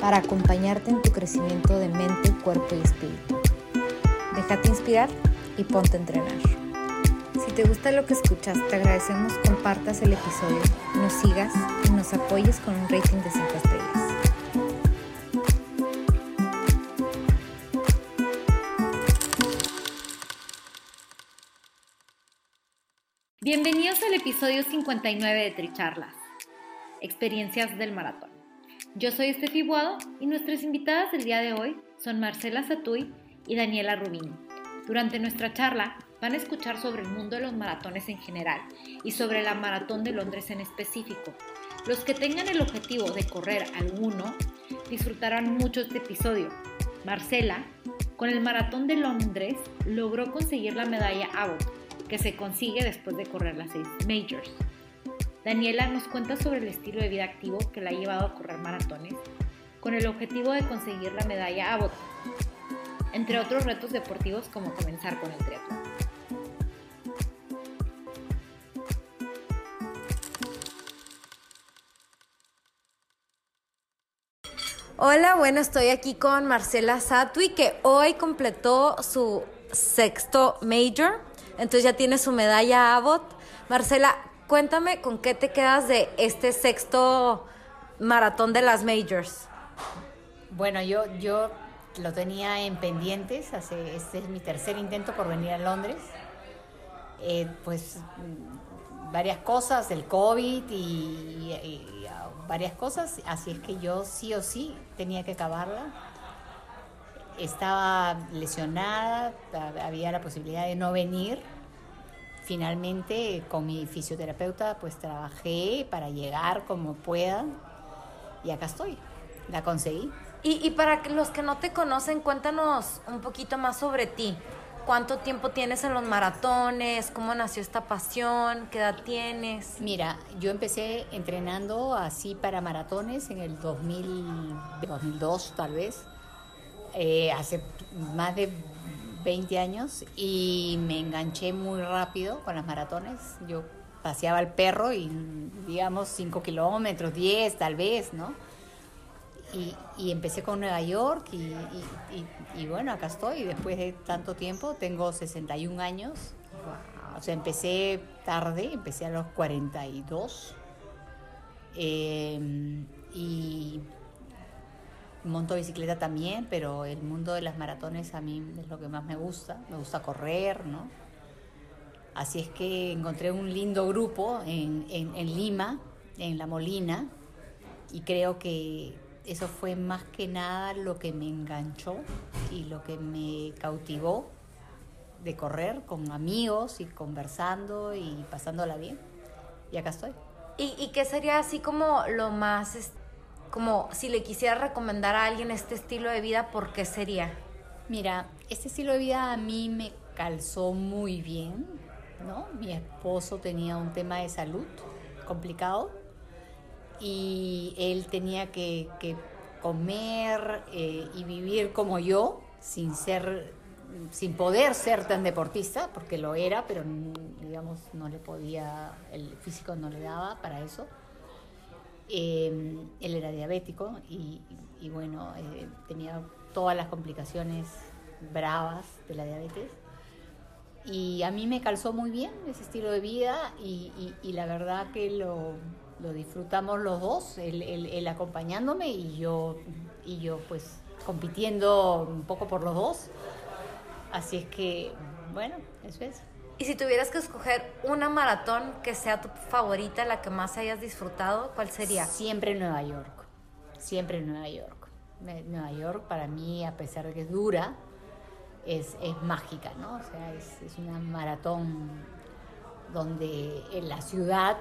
para acompañarte en tu crecimiento de mente, cuerpo y espíritu. Déjate inspirar y ponte a entrenar. Si te gusta lo que escuchas, te agradecemos compartas el episodio, nos sigas y nos apoyes con un rating de 5 estrellas. Bienvenidos al episodio 59 de Tricharlas, experiencias del maratón. Yo soy Estefi Buado y nuestras invitadas del día de hoy son Marcela Satuy y Daniela Rubini. Durante nuestra charla van a escuchar sobre el mundo de los maratones en general y sobre la Maratón de Londres en específico. Los que tengan el objetivo de correr alguno disfrutarán mucho este episodio. Marcela, con el Maratón de Londres, logró conseguir la medalla Abbott, que se consigue después de correr las seis majors. Daniela nos cuenta sobre el estilo de vida activo que la ha llevado a correr maratones con el objetivo de conseguir la medalla Abbott, entre otros retos deportivos como comenzar con el triatlón. Hola, bueno, estoy aquí con Marcela Satui, que hoy completó su sexto major, entonces ya tiene su medalla Abbott. Marcela, cuéntame con qué te quedas de este sexto maratón de las majors. Bueno, yo, yo lo tenía en pendientes, hace, este es mi tercer intento por venir a Londres. Eh, pues varias cosas, el COVID y, y, varias cosas, así es que yo sí o sí tenía que acabarla. Estaba lesionada, había la posibilidad de no venir, finalmente con mi fisioterapeuta pues trabajé para llegar como pueda y acá estoy, la conseguí. Y, y, para los que no te conocen, cuéntanos un poquito más sobre ti. ¿Cuánto tiempo tienes en los maratones? ¿Cómo nació esta pasión? ¿Qué edad tienes? Mira, yo empecé entrenando así para maratones en el 2000, 2002 tal vez, eh, hace más de 20 años y me enganché muy rápido con las maratones. Yo paseaba el perro y digamos 5 kilómetros, 10 tal vez, ¿no? Y, empecé con Nueva York y, bueno, acá estoy. Después de tanto tiempo, tengo 61 años. O sea, empecé tarde, empecé a los 42. Eh, y monto bicicleta también, pero el mundo de las maratones a mí es lo que más me gusta. Me gusta correr, ¿no? Así es que encontré un lindo grupo en, en, en Lima, en La Molina, y creo que eso fue más que nada lo que me enganchó y lo que me cautivó de correr con amigos y conversando y pasándola bien. Y acá estoy. ¿Y, y qué sería así como lo más, como si le quisiera recomendar a alguien este estilo de vida, ¿por qué sería? Mira, este estilo de vida a mí me calzó muy bien, ¿no? Mi esposo tenía un tema de salud complicado y él tenía que, comer eh, y vivir como yo, sin ser, sin poder ser tan deportista, porque lo era, pero digamos no le podía, el físico no le daba para eso. Eh, él era diabético y, bueno, eh, tenía todas las complicaciones bravas de la diabetes. Y a mí me calzó muy bien ese estilo de vida y, la verdad que lo, disfrutamos los dos, él, él, acompañándome y yo, y yo pues compitiendo un poco por los dos. Así es que, bueno, eso es. Y si tuvieras que escoger una maratón que sea tu favorita, la que más hayas disfrutado, ¿cuál sería? Siempre Nueva York, siempre Nueva York. Nueva York para mí, a pesar de que es dura, es, es mágica, ¿no? O sea, es, es una maratón donde en la ciudad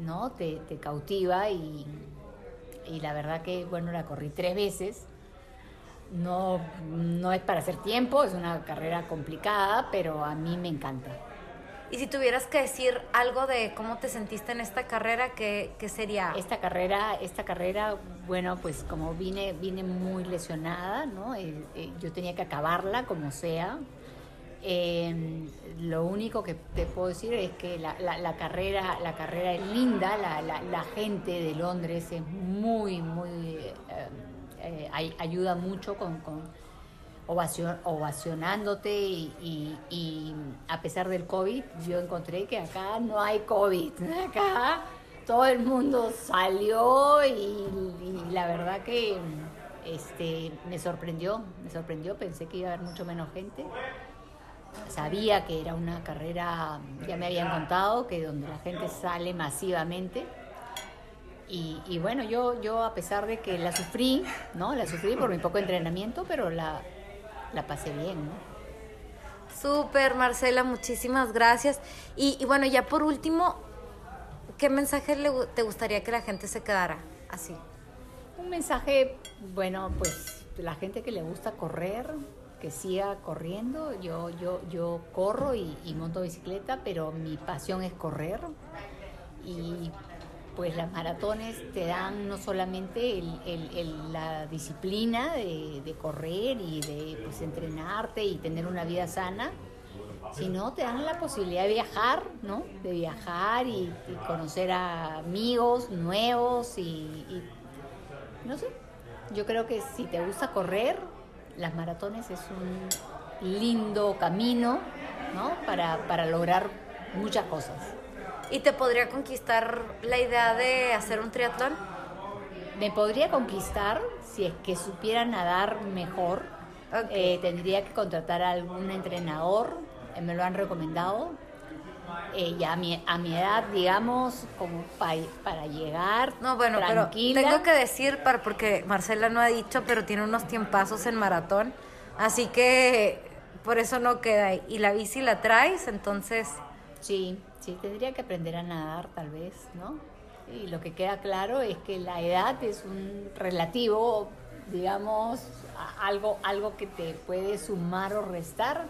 ¿no? Te, te cautiva y, y, la verdad que, bueno, la corrí tres veces no, no es para hacer tiempo, es una carrera complicada, pero a mí me encanta. Y si tuvieras que decir algo de cómo te sentiste en esta carrera, ¿qué, qué sería? Esta carrera, esta carrera, bueno, pues como vine, vine muy lesionada, ¿no? Eh, eh, yo tenía que acabarla como sea. Eh, lo único que te puedo decir es que la, la, carrera, la carrera es linda, la, la, gente de Londres es muy, muy, ayuda mucho con ovacionándote y, a pesar del COVID, yo encontré que acá no hay COVID, acá todo el mundo salió y, la verdad que este, me sorprendió, me sorprendió, pensé que iba a haber mucho menos gente. Sabía que era una carrera, ya me habían contado, que donde la gente sale masivamente. Y, y, bueno, yo, yo a pesar de que la sufrí, ¿no? La sufrí por mi poco entrenamiento, pero la, la pasé bien, ¿no? Súper, Marcela, muchísimas gracias. Y, bueno, ya por último, ¿qué mensaje le, te gustaría que la gente se quedara así? Un mensaje, bueno, pues la gente que le gusta correr, que siga corriendo. Yo, yo, yo corro y, y monto bicicleta, pero mi pasión es correr. Y pues las maratones te dan no solamente la disciplina de, correr y de pues, entrenarte y tener una vida sana, sino te dan la posibilidad de viajar, ¿no? De viajar y, conocer a amigos nuevos y, no sé, yo creo que si te gusta correr, las maratones es un lindo camino, ¿no? Para, para lograr muchas cosas. ¿Y te podría conquistar la idea de hacer un triatlón? Me podría conquistar si es que supiera nadar mejor. Eh, tendría que contratar a algún entrenador, eh, me lo han recomendado. Eh, ya a mi, a mi edad, digamos, como para llegar. No, bueno, tranquila. pero tengo que decir, para, porque Marcela no ha dicho, pero tiene unos tiempazos en maratón. Así que por eso no queda. Y la bici la traes, entonces. Sí, Sí, tendría que aprender a nadar tal vez, ¿no? Y lo que queda claro es que la edad es un relativo, digamos, algo, algo que te puede sumar o restar,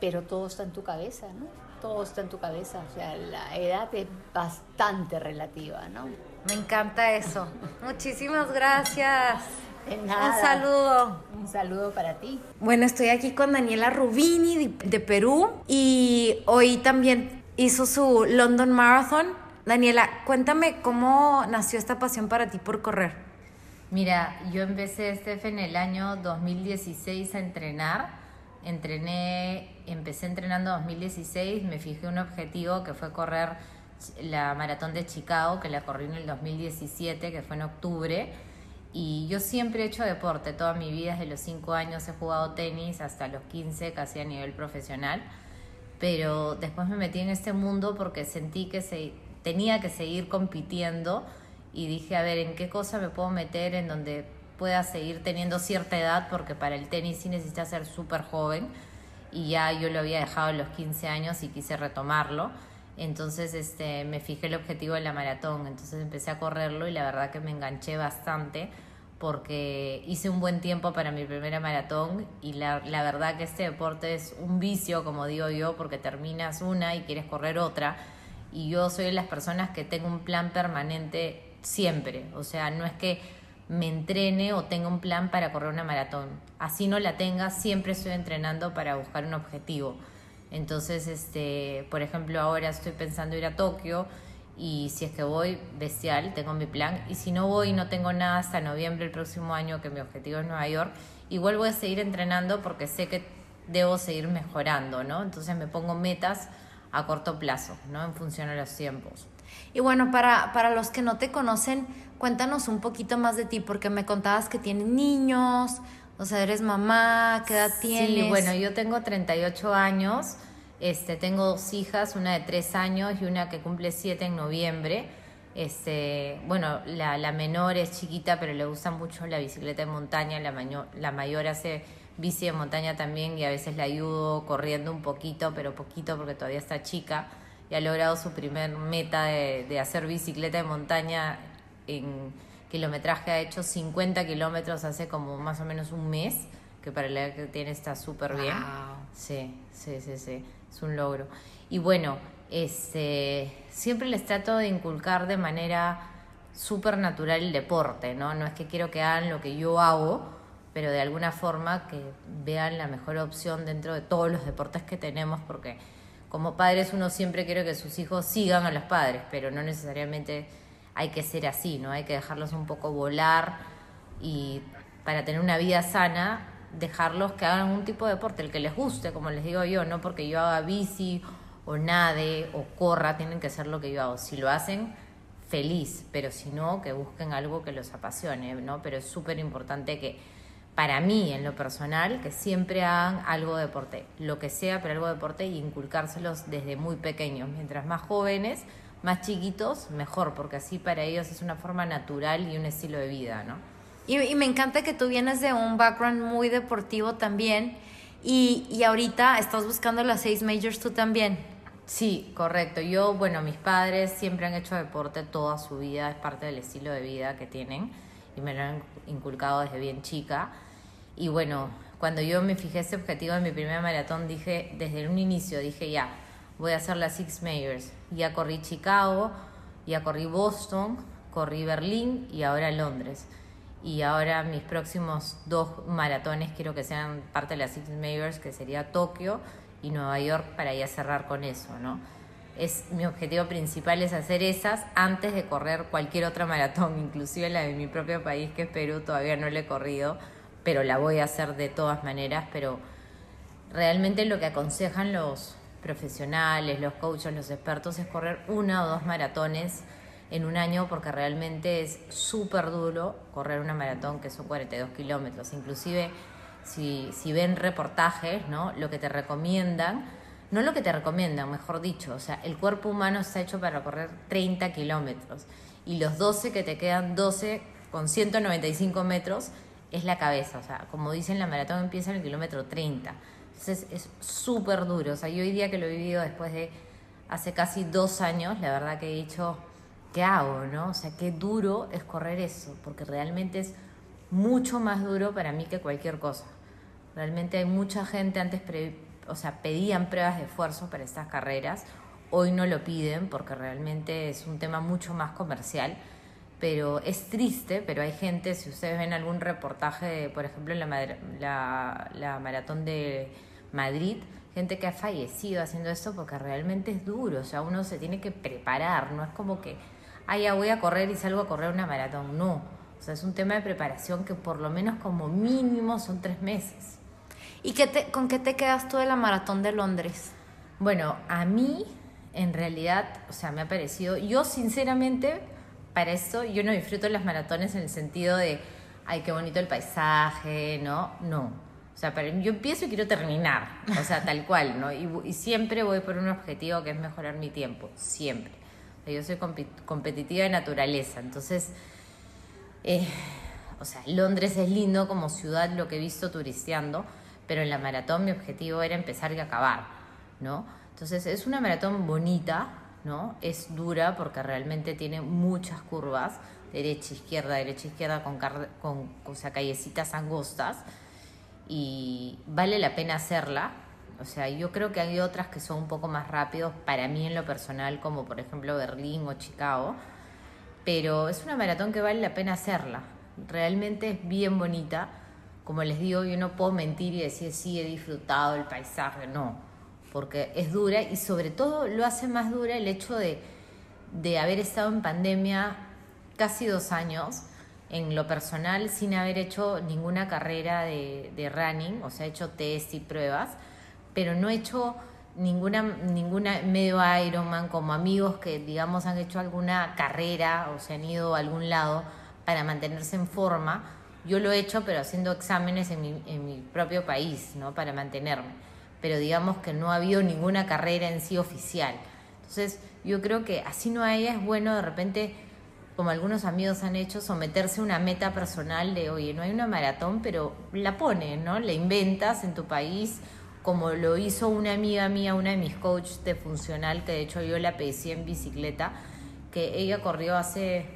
pero todo está en tu cabeza, ¿no? Todo está en tu cabeza, o sea, la edad es bastante relativa, ¿no? Me encanta eso. Muchísimas gracias. Un saludo. Un saludo para ti. Bueno, estoy aquí con Daniela Rubini de Perú y hoy también hizo su London Marathon. Daniela, cuéntame cómo nació esta pasión para ti por correr. Mira, yo empecé, Steph, en el año 2016 a entrenar. Entrené, empecé entrenando en 2016, me fijé un objetivo que fue correr la maratón de Chicago, que la corrí en el 2017, que fue en octubre. Y yo siempre he hecho deporte, toda mi vida, desde los 5 años he jugado tenis hasta los 15, casi a nivel profesional pero después me metí en este mundo porque sentí que se, tenía que seguir compitiendo y dije, a ver, ¿en qué cosa me puedo meter en donde pueda seguir teniendo cierta edad? Porque para el tenis sí necesitas ser súper joven y ya yo lo había dejado a los 15 años y quise retomarlo. Entonces este, me fijé el objetivo de la maratón, entonces empecé a correrlo y la verdad que me enganché bastante porque hice un buen tiempo para mi primera maratón y la, la, verdad que este deporte es un vicio, como digo yo, porque terminas una y quieres correr otra. Y yo soy de las personas que tengo un plan permanente siempre. O sea, no es que me entrene o tenga un plan para correr una maratón. Así no la tenga, siempre estoy entrenando para buscar un objetivo. Entonces, este, por ejemplo, ahora estoy pensando ir a Tokio y si es que voy, bestial, tengo mi plan. Y si no voy no tengo nada hasta noviembre el próximo año, que mi objetivo es Nueva York, igual voy a seguir entrenando porque sé que debo seguir mejorando, ¿no? Entonces me pongo metas a corto plazo, ¿no? En función a los tiempos. Y bueno, para, para los que no te conocen, cuéntanos un poquito más de ti, porque me contabas que tienes niños, o sea, eres mamá, ¿qué edad tienes? Sí, bueno, yo tengo 38 años. Este, tengo dos hijas, una de tres años y una que cumple siete en noviembre. Este, bueno, la, la, menor es chiquita, pero le gusta mucho la bicicleta de montaña. La, la mayor hace bici de montaña también y a veces la ayudo corriendo un poquito, pero poquito porque todavía está chica. Y ha logrado su primer meta de, de hacer bicicleta de montaña en kilometraje ha hecho 50 kilómetros hace como más o menos un mes, que para la edad que tiene está súper bien. Sí, sí, sí, sí, es un logro. Y bueno, este, siempre les trato de inculcar de manera súper natural el deporte, ¿no? No es que quiero que hagan lo que yo hago, pero de alguna forma que vean la mejor opción dentro de todos los deportes que tenemos, porque como padres uno siempre quiere que sus hijos sigan a los padres, pero no necesariamente hay que ser así, ¿no? Hay que dejarlos un poco volar y para tener una vida sana, dejarlos que hagan un tipo de deporte, el que les guste, como les digo yo, no porque yo haga bici o nade o corra, tienen que hacer lo que yo hago. Si lo hacen, feliz, pero si no, que busquen algo que los apasione, ¿no? Pero es súper importante que para mí, en lo personal, que siempre hagan algo de deporte, lo que sea, pero algo de deporte y inculcárselos desde muy pequeños. Mientras más jóvenes, más chiquitos, mejor, porque así para ellos es una forma natural y un estilo de vida, ¿no? Y, me encanta que tú vienes de un background muy deportivo también y, y ahorita estás buscando las seis majors tú también. Sí, correcto. Yo, bueno, mis padres siempre han hecho deporte toda su vida, es parte del estilo de vida que tienen y me lo han inculcado desde bien chica. Y bueno, cuando yo me fijé ese objetivo en mi primera maratón, dije, desde un inicio, dije ya, voy a hacer las Six Majors. Ya corrí Chicago, ya corrí Boston, corrí Berlín y ahora Londres. Y ahora mis próximos dos maratones quiero que sean parte de las Six Majors, que sería Tokio y Nueva York, para ya cerrar con eso, ¿no? es mi objetivo principal es hacer esas antes de correr cualquier otra maratón, inclusive la de mi propio país que es Perú, todavía no la he corrido, pero la voy a hacer de todas maneras, pero realmente lo que aconsejan los profesionales, los coaches, los expertos es correr una o dos maratones en un año porque realmente es súper duro correr una maratón que son 42 kilómetros. Inclusive si, si ven reportajes, ¿no? lo que te recomiendan no lo que te recomiendan, mejor dicho, o sea, el cuerpo humano está hecho para correr 30 kilómetros y los 12 que te quedan, 12 con 195 metros, es la cabeza, o sea, como dicen, la maratón empieza en el kilómetro 30, entonces es súper duro, o sea, yo hoy día que lo he vivido después de hace casi dos años, la verdad que he dicho, ¿qué hago, no? O sea, qué duro es correr eso, porque realmente es mucho más duro para mí que cualquier cosa. Realmente hay mucha gente antes pre o sea, pedían pruebas de esfuerzo para estas carreras. Hoy no lo piden porque realmente es un tema mucho más comercial. Pero es triste, pero hay gente, si ustedes ven algún reportaje, por ejemplo, en la, la, maratón de Madrid, gente que ha fallecido haciendo esto porque realmente es duro, o sea, uno se tiene que preparar, no es como que, ah, ya voy a correr y salgo a correr una maratón, no, o sea, es un tema de preparación que por lo menos como mínimo son tres meses. ¿Y qué te, con qué te quedas tú de la maratón de Londres? Bueno, a mí en realidad, o sea, me ha parecido, yo sinceramente, para eso, yo no disfruto las maratones en el sentido de, ay, qué bonito el paisaje, ¿no? No. O sea, para, yo empiezo y quiero terminar, o sea, tal cual, ¿no? Y, siempre voy por un objetivo que es mejorar mi tiempo, siempre. Yo soy competitiva de naturaleza, entonces, eh, o sea, Londres es lindo como ciudad, lo que he visto turisteando, pero en la maratón mi objetivo era empezar y acabar, ¿no? Entonces es una maratón bonita, ¿no? Es dura porque realmente tiene muchas curvas, derecha, izquierda, derecha, izquierda, con, con o sea, callecitas angostas, y vale la pena hacerla. O sea, yo creo que hay otras que son un poco más rápidos para mí en lo personal, como por ejemplo Berlín o Chicago, pero es una maratón que vale la pena hacerla. Realmente es bien bonita como les digo, yo no puedo mentir y decir, sí, he disfrutado el paisaje, no, porque es dura y sobre todo lo hace más dura el hecho de, de haber estado en pandemia casi dos años en lo personal sin haber hecho ninguna carrera de, de running, o sea, he hecho test y pruebas, pero no he hecho ninguna, ninguna medio Ironman como amigos que, digamos, han hecho alguna carrera o se han ido a algún lado para mantenerse en forma yo lo he hecho, pero haciendo exámenes en mi, en mi propio país, ¿no? Para mantenerme. Pero digamos que no ha habido ninguna carrera en sí oficial. Entonces, yo creo que así no haya, es bueno de repente, como algunos amigos han hecho, someterse a una meta personal de, oye, no hay una maratón, pero la pone, ¿no? La inventas en tu país, como lo hizo una amiga mía, una de mis coaches de funcional, que de hecho yo la pedí en bicicleta, que ella corrió hace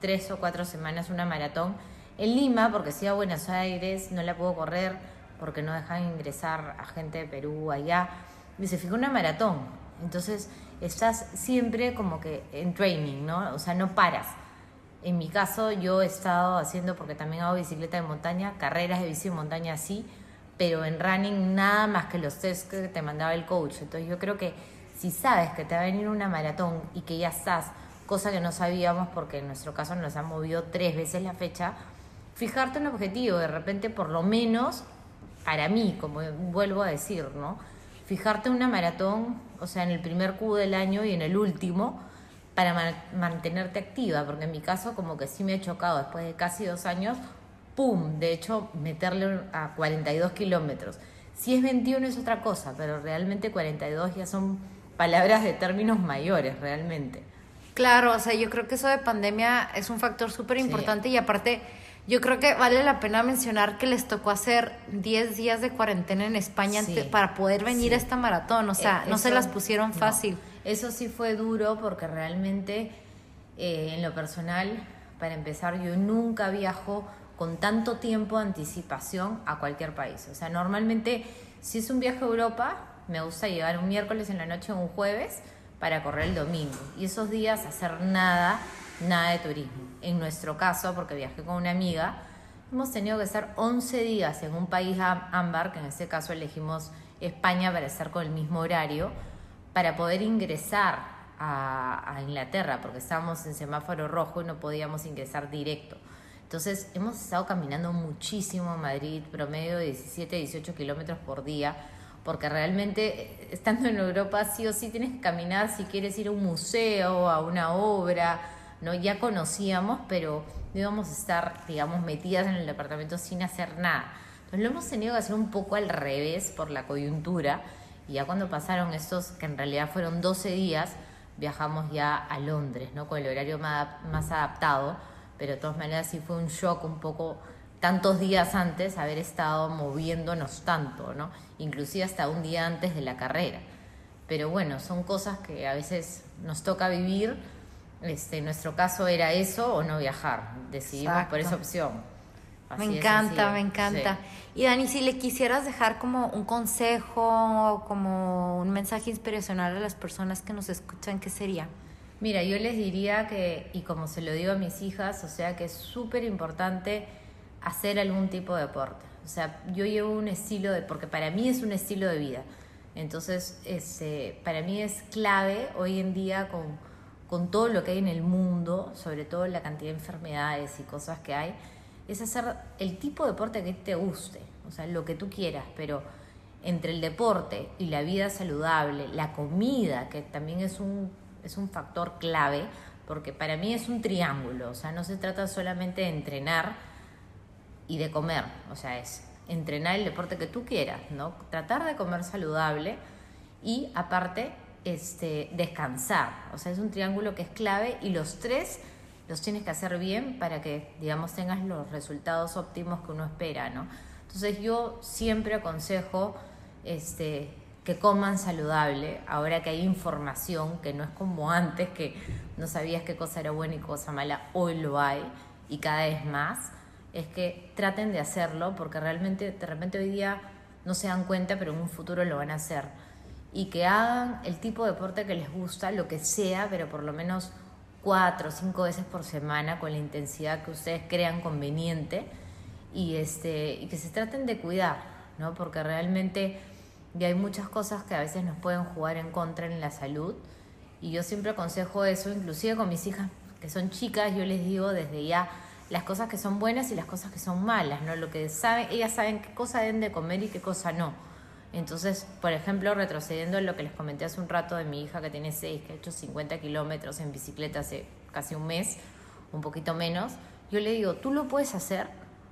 tres o cuatro semanas una maratón en Lima, porque si a Buenos Aires no la puedo correr porque no dejan ingresar a gente de Perú allá. Y se fijó una maratón. Entonces estás siempre como que en training, ¿no? O sea, no paras. En mi caso, yo he estado haciendo, porque también hago bicicleta de montaña, carreras de bici de montaña sí, pero en running nada más que los test que te mandaba el coach. Entonces yo creo que si sabes que te va a venir una maratón y que ya estás, cosa que no sabíamos porque en nuestro caso nos han movido tres veces la fecha, fijarte un objetivo, de repente por lo menos, para mí, como vuelvo a decir, ¿no? Fijarte una maratón, o sea, en el primer Q del año y en el último, para mantenerte activa, porque en mi caso como que sí me he chocado después de casi dos años, ¡pum! De hecho, meterle a 42 kilómetros. Si es 21 es otra cosa, pero realmente 42 ya son palabras de términos mayores, realmente. Claro, o sea, yo creo que eso de pandemia es un factor súper importante y aparte yo creo que vale la pena mencionar que les tocó hacer 10 días de cuarentena en España para poder venir a esta maratón, o sea, eh, no se las pusieron fácil. Eso sí fue duro porque realmente eh, en lo personal, para empezar, yo nunca viajo con tanto tiempo de anticipación a cualquier país. O sea, normalmente si es un viaje a Europa, me gusta llegar un miércoles en la noche o un jueves para correr el domingo. Y esos días hacer nada, nada de turismo. En nuestro caso, porque viajé con una amiga, hemos tenido que estar 11 días en un país ámbar, que en este caso elegimos España para estar con el mismo horario, para poder ingresar a, a Inglaterra, porque estábamos en semáforo rojo y no podíamos ingresar directo. Entonces hemos estado caminando muchísimo en Madrid, promedio de 17, 18 kilómetros por día, porque realmente eh, estando en Europa sí o sí tienes que caminar si quieres ir a un museo, a una obra, ¿no? Ya conocíamos, pero no íbamos a estar, digamos, metidas en el departamento sin hacer nada. Entonces lo hemos tenido que hacer un poco al revés por la coyuntura, y ya cuando pasaron estos, que en realidad fueron 12 días, viajamos ya a Londres, ¿no? Con el horario más adaptado pero de todas maneras sí fue un shock un poco tantos días antes haber estado moviéndonos tanto, ¿no? Inclusive hasta un día antes de la carrera. Pero bueno, son cosas que a veces nos toca vivir. Este, en nuestro caso era eso o no viajar. Decidimos por esa opción. me encanta, me encanta. Y Dani, si le quisieras dejar como un consejo, como un mensaje inspiracional a las personas que nos escuchan, ¿qué sería? Mira, yo les diría que, y como se lo digo a mis hijas, o sea que es súper importante hacer algún tipo de deporte. O sea, yo llevo un estilo de, porque para mí es un estilo de vida. Entonces, este, para mí es clave hoy en día con, con todo lo que hay en el mundo, sobre todo la cantidad de enfermedades y cosas que hay, es hacer el tipo de deporte que te guste, o sea, lo que tú quieras, pero entre el deporte y la vida saludable, la comida, que también es un es un factor clave porque para mí es un triángulo, o sea, no se trata solamente de entrenar y de comer, o sea, es entrenar el deporte que tú quieras, ¿no? Tratar de comer saludable y aparte este, descansar, o sea, es un triángulo que es clave y los tres los tienes que hacer bien para que, digamos, tengas los resultados óptimos que uno espera, ¿no? Entonces yo siempre aconsejo este, que coman saludable, ahora que hay información, que no es como antes, que no sabías qué cosa era buena y cosa mala, hoy lo hay y cada vez más, es que traten de hacerlo porque realmente de repente hoy día no se dan cuenta, pero en un futuro lo van a hacer. Y que hagan el tipo de deporte que les gusta, lo que sea, pero por lo menos cuatro o cinco veces por semana con la intensidad que ustedes crean conveniente y, este, y que se traten de cuidar, ¿no? Porque realmente y hay muchas cosas que a veces nos pueden jugar en contra en la salud. Y yo siempre aconsejo eso, inclusive con mis hijas que son chicas, yo les digo desde ya las cosas que son buenas y las cosas que son malas, ¿no? Lo que saben, ellas saben qué cosa deben de comer y qué cosa no. Entonces, por ejemplo, retrocediendo en lo que les comenté hace un rato de mi hija que tiene 6, que ha hecho 50 kilómetros en bicicleta hace casi un mes, un poquito menos, yo le digo, tú lo puedes hacer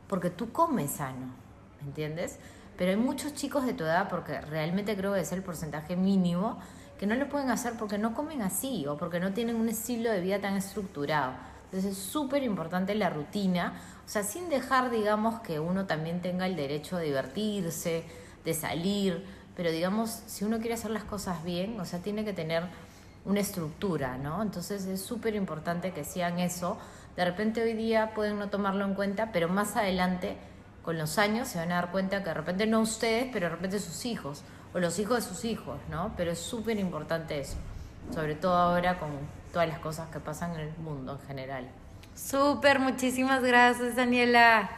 porque tú comes sano, ¿me entiendes? Pero hay muchos chicos de tu edad, porque realmente creo que es el porcentaje mínimo, que no lo pueden hacer porque no comen así o porque no tienen un estilo de vida tan estructurado. Entonces es súper importante la rutina, o sea, sin dejar, digamos, que uno también tenga el derecho de divertirse, de salir, pero digamos, si uno quiere hacer las cosas bien, o sea, tiene que tener una estructura, ¿no? Entonces es súper importante que sean eso, De repente hoy día pueden no tomarlo en cuenta, pero más adelante, con los años, se van a dar cuenta que de repente no ustedes, pero de repente sus hijos, o los hijos de sus hijos, ¿no? Pero es súper importante eso, sobre todo ahora con todas las cosas que pasan en el mundo en general. Súper, muchísimas gracias, Daniela.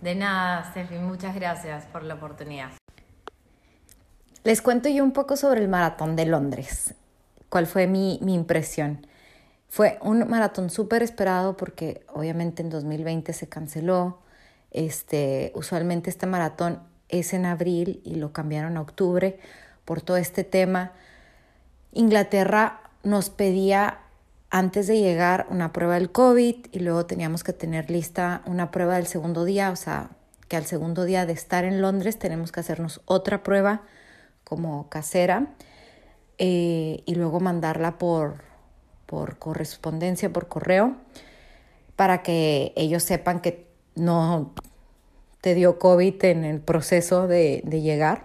De nada, Steffi, muchas gracias por la oportunidad. Les cuento yo un poco sobre el maratón de Londres. ¿Cuál fue mi, mi impresión? Fue un maratón súper esperado porque obviamente en 2020 se canceló. Este, usualmente este maratón es en abril y lo cambiaron a octubre por todo este tema. Inglaterra nos pedía antes de llegar una prueba del COVID y luego teníamos que tener lista una prueba del segundo día, o sea, que al segundo día de estar en Londres tenemos que hacernos otra prueba como casera eh, y luego mandarla por, por correspondencia, por correo, para que ellos sepan que no te dio COVID en el proceso de, de llegar.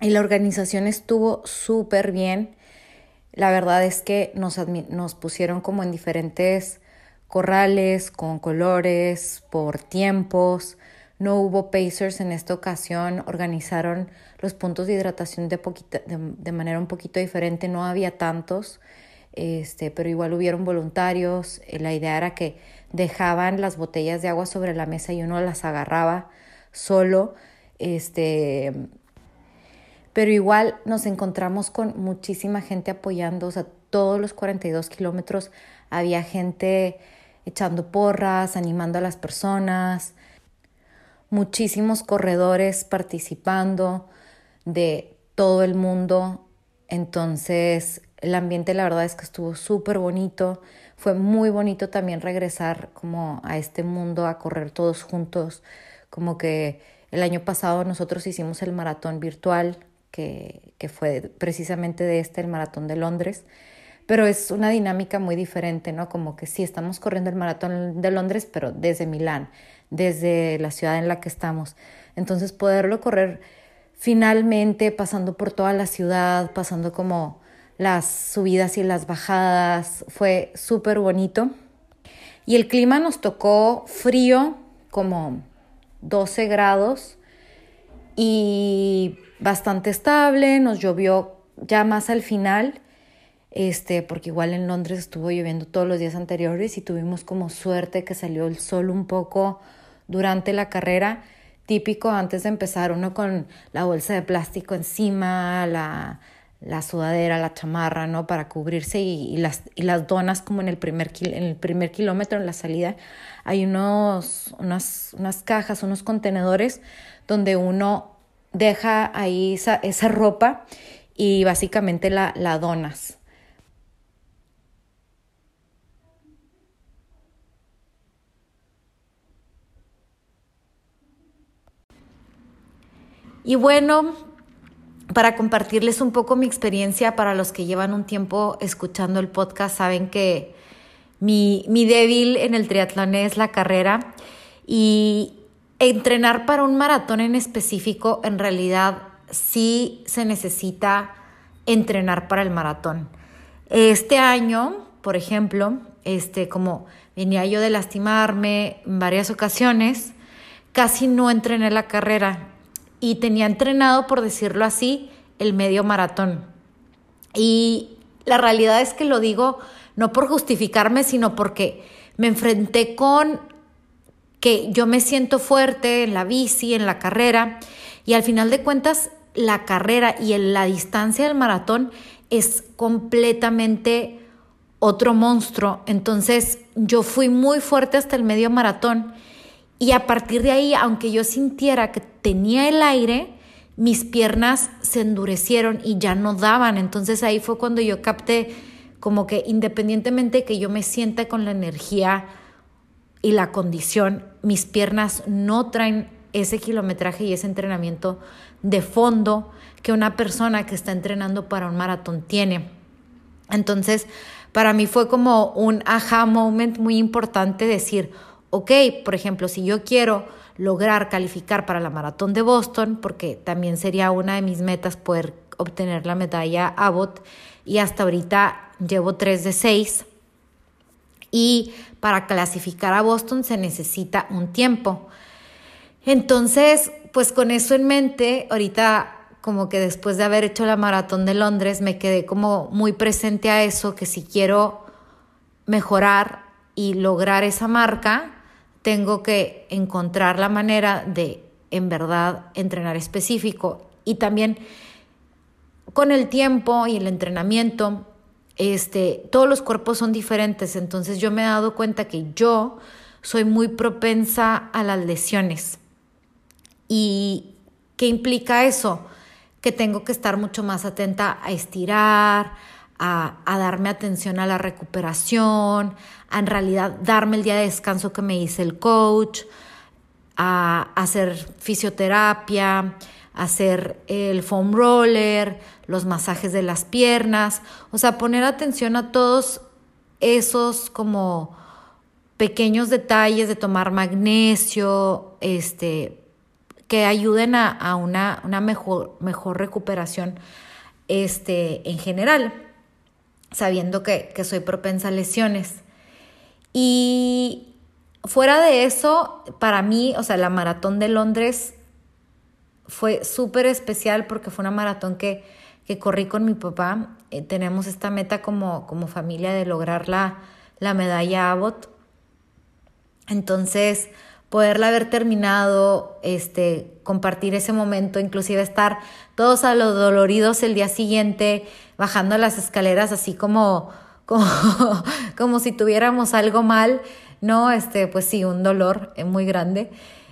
Y la organización estuvo súper bien. La verdad es que nos, nos pusieron como en diferentes corrales, con colores, por tiempos. No hubo pacers en esta ocasión, organizaron los puntos de hidratación de, de, manera un poquito diferente, no había tantos, este, pero igual hubieron voluntarios. Eh, la idea era que dejaban las botellas de agua sobre la mesa y uno las agarraba solo. Este, pero igual nos encontramos con muchísima gente apoyando, o sea, todos los 42 kilómetros había gente echando porras, animando a las personas muchísimos corredores participando de todo el mundo. Entonces, el ambiente la verdad es que estuvo súper bonito. Fue muy bonito también regresar como a este mundo a correr todos juntos. Como que el año pasado nosotros hicimos el maratón virtual, que, que fue precisamente de este, el maratón de Londres. Pero es una dinámica muy diferente, ¿no? Como que sí, estamos corriendo el maratón de Londres, pero desde Milán desde la ciudad en la que estamos. Entonces poderlo correr finalmente pasando por toda la ciudad, pasando como las subidas y las bajadas, fue súper bonito. Y el clima nos tocó frío, como 12 grados, y bastante estable, nos llovió ya más al final, este, porque igual en Londres estuvo lloviendo todos los días anteriores y tuvimos como suerte que salió el sol un poco durante la carrera, típico antes de empezar, uno con la bolsa de plástico encima, la, la sudadera, la chamarra, ¿no? Para cubrirse y, las, y las donas como en el, primer en el primer kilómetro, en la salida, hay unos, unas, unas cajas, unos contenedores donde uno deja ahí esa, esa ropa y básicamente la, la donas. Y bueno, para compartirles un poco mi experiencia, para los que llevan un tiempo escuchando el podcast, saben que mi, mi débil en el triatlón es la carrera y entrenar para un maratón en específico, en realidad sí se necesita entrenar para el maratón. Este año, por ejemplo, este, como venía yo de lastimarme en varias ocasiones, casi no entrené la carrera y tenía entrenado, por decirlo así, el medio maratón. Y la realidad es que lo digo no por justificarme, sino porque me enfrenté con que yo me siento fuerte en la bici, en la carrera, y al final de cuentas la carrera y la distancia del maratón es completamente otro monstruo. Entonces yo fui muy fuerte hasta el medio maratón y a partir de ahí, aunque yo sintiera que tenía el aire, mis piernas se endurecieron y ya no daban. Entonces ahí fue cuando yo capté como que independientemente que yo me sienta con la energía y la condición, mis piernas no traen ese kilometraje y ese entrenamiento de fondo que una persona que está entrenando para un maratón tiene. Entonces, para mí fue como un aha moment muy importante decir, ok, por ejemplo, si yo quiero lograr calificar para la maratón de Boston, porque también sería una de mis metas poder obtener la medalla Abbott, y hasta ahorita llevo 3 de 6, y para clasificar a Boston se necesita un tiempo. Entonces, pues con eso en mente, ahorita como que después de haber hecho la maratón de Londres, me quedé como muy presente a eso, que si quiero mejorar y lograr esa marca, tengo que encontrar la manera de en verdad entrenar específico. Y también con el tiempo y el entrenamiento este todos los cuerpos son diferentes. Entonces yo me he dado cuenta que yo soy muy propensa a las lesiones. Y qué implica eso que tengo que estar mucho más atenta a estirar a, darme atención a la recuperación, a en realidad darme el día de descanso que me dice el coach, a, hacer fisioterapia, hacer el foam roller, los masajes de las piernas, o sea, poner atención a todos esos como pequeños detalles de tomar magnesio, este, que ayuden a, una, una, mejor, mejor recuperación este, en general sabiendo que, soy propensa a lesiones. Y fuera de eso, para mí, o sea, la maratón de Londres fue súper especial porque fue una maratón que, que corrí con mi papá. Eh, tenemos esta meta como, como familia de lograr la, la medalla Abbott. Entonces, poderla haber terminado, este, compartir ese momento, inclusive estar todos a los doloridos el día siguiente, bajando las escaleras así como, como, como si tuviéramos algo mal, ¿no? Este, pues sí, un dolor eh, muy grande.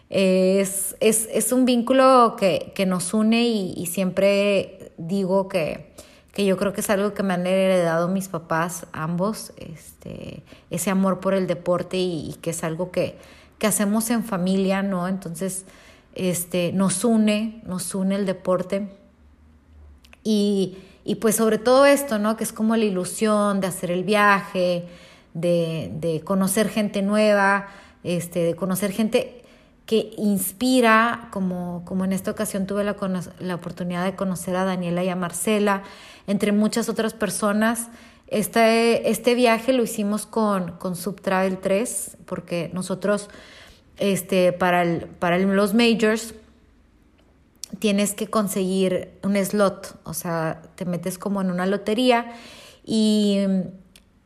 Es, es, es, un vínculo que, que nos une y, y, siempre digo que, que yo creo que es algo que me han heredado mis papás, ambos, este, ese amor por el deporte y, y que es algo que, que hacemos en familia, ¿no? Entonces, este, nos une, nos une el deporte. Y, y pues sobre todo esto, ¿no? Que es como la ilusión de hacer el viaje, de, de conocer gente nueva, este, de conocer gente que inspira, como, como en esta ocasión tuve la, la oportunidad de conocer a Daniela y a Marcela, entre muchas otras personas. Este, este viaje lo hicimos con, con Subtravel 3, porque nosotros este, para, el, para los majors tienes que conseguir un slot, o sea, te metes como en una lotería y,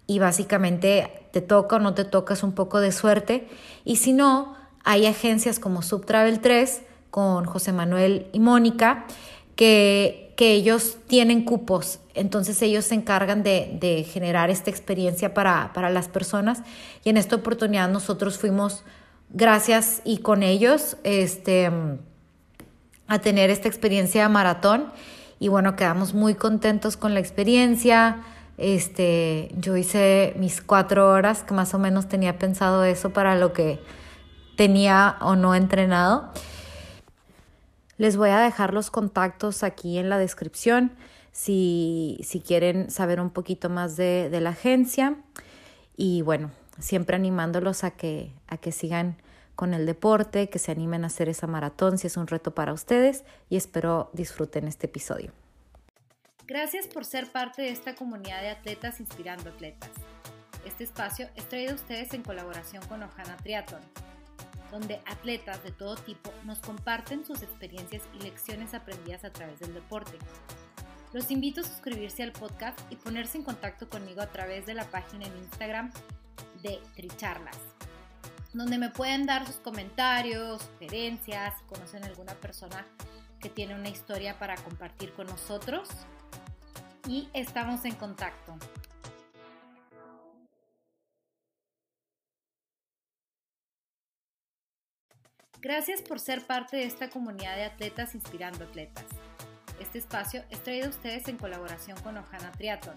y básicamente te toca o no te toca, un poco de suerte. Y si no, hay agencias como Subtravel 3 con José Manuel y Mónica que, que ellos tienen cupos, entonces ellos se encargan de, de generar esta experiencia para, para las personas y en esta oportunidad nosotros fuimos gracias y con ellos este, a tener esta experiencia de maratón. Y bueno, quedamos muy contentos con la experiencia. Este, yo hice mis cuatro horas, que más o menos tenía pensado eso para lo que tenía o no entrenado. Les voy a dejar los contactos aquí en la descripción si, si quieren saber un poquito más de, de la agencia. Y bueno, siempre animándolos a que, a que sigan con el deporte, que se animen a hacer esa maratón si es un reto para ustedes y espero disfruten este episodio. Gracias por ser parte de esta comunidad de atletas inspirando atletas. Este espacio es traído a ustedes en colaboración con Ojana Triathlon, donde atletas de todo tipo nos comparten sus experiencias y lecciones aprendidas a través del deporte. Los invito a suscribirse al podcast y ponerse en contacto conmigo a través de la página en Instagram de Tricharlas, donde me pueden dar sus comentarios, sugerencias, conocen alguna persona que tiene una historia para compartir con nosotros. Y estamos en contacto. Gracias por ser parte de esta comunidad de atletas inspirando atletas. Este espacio es traído a ustedes en colaboración con Ojana Triathlon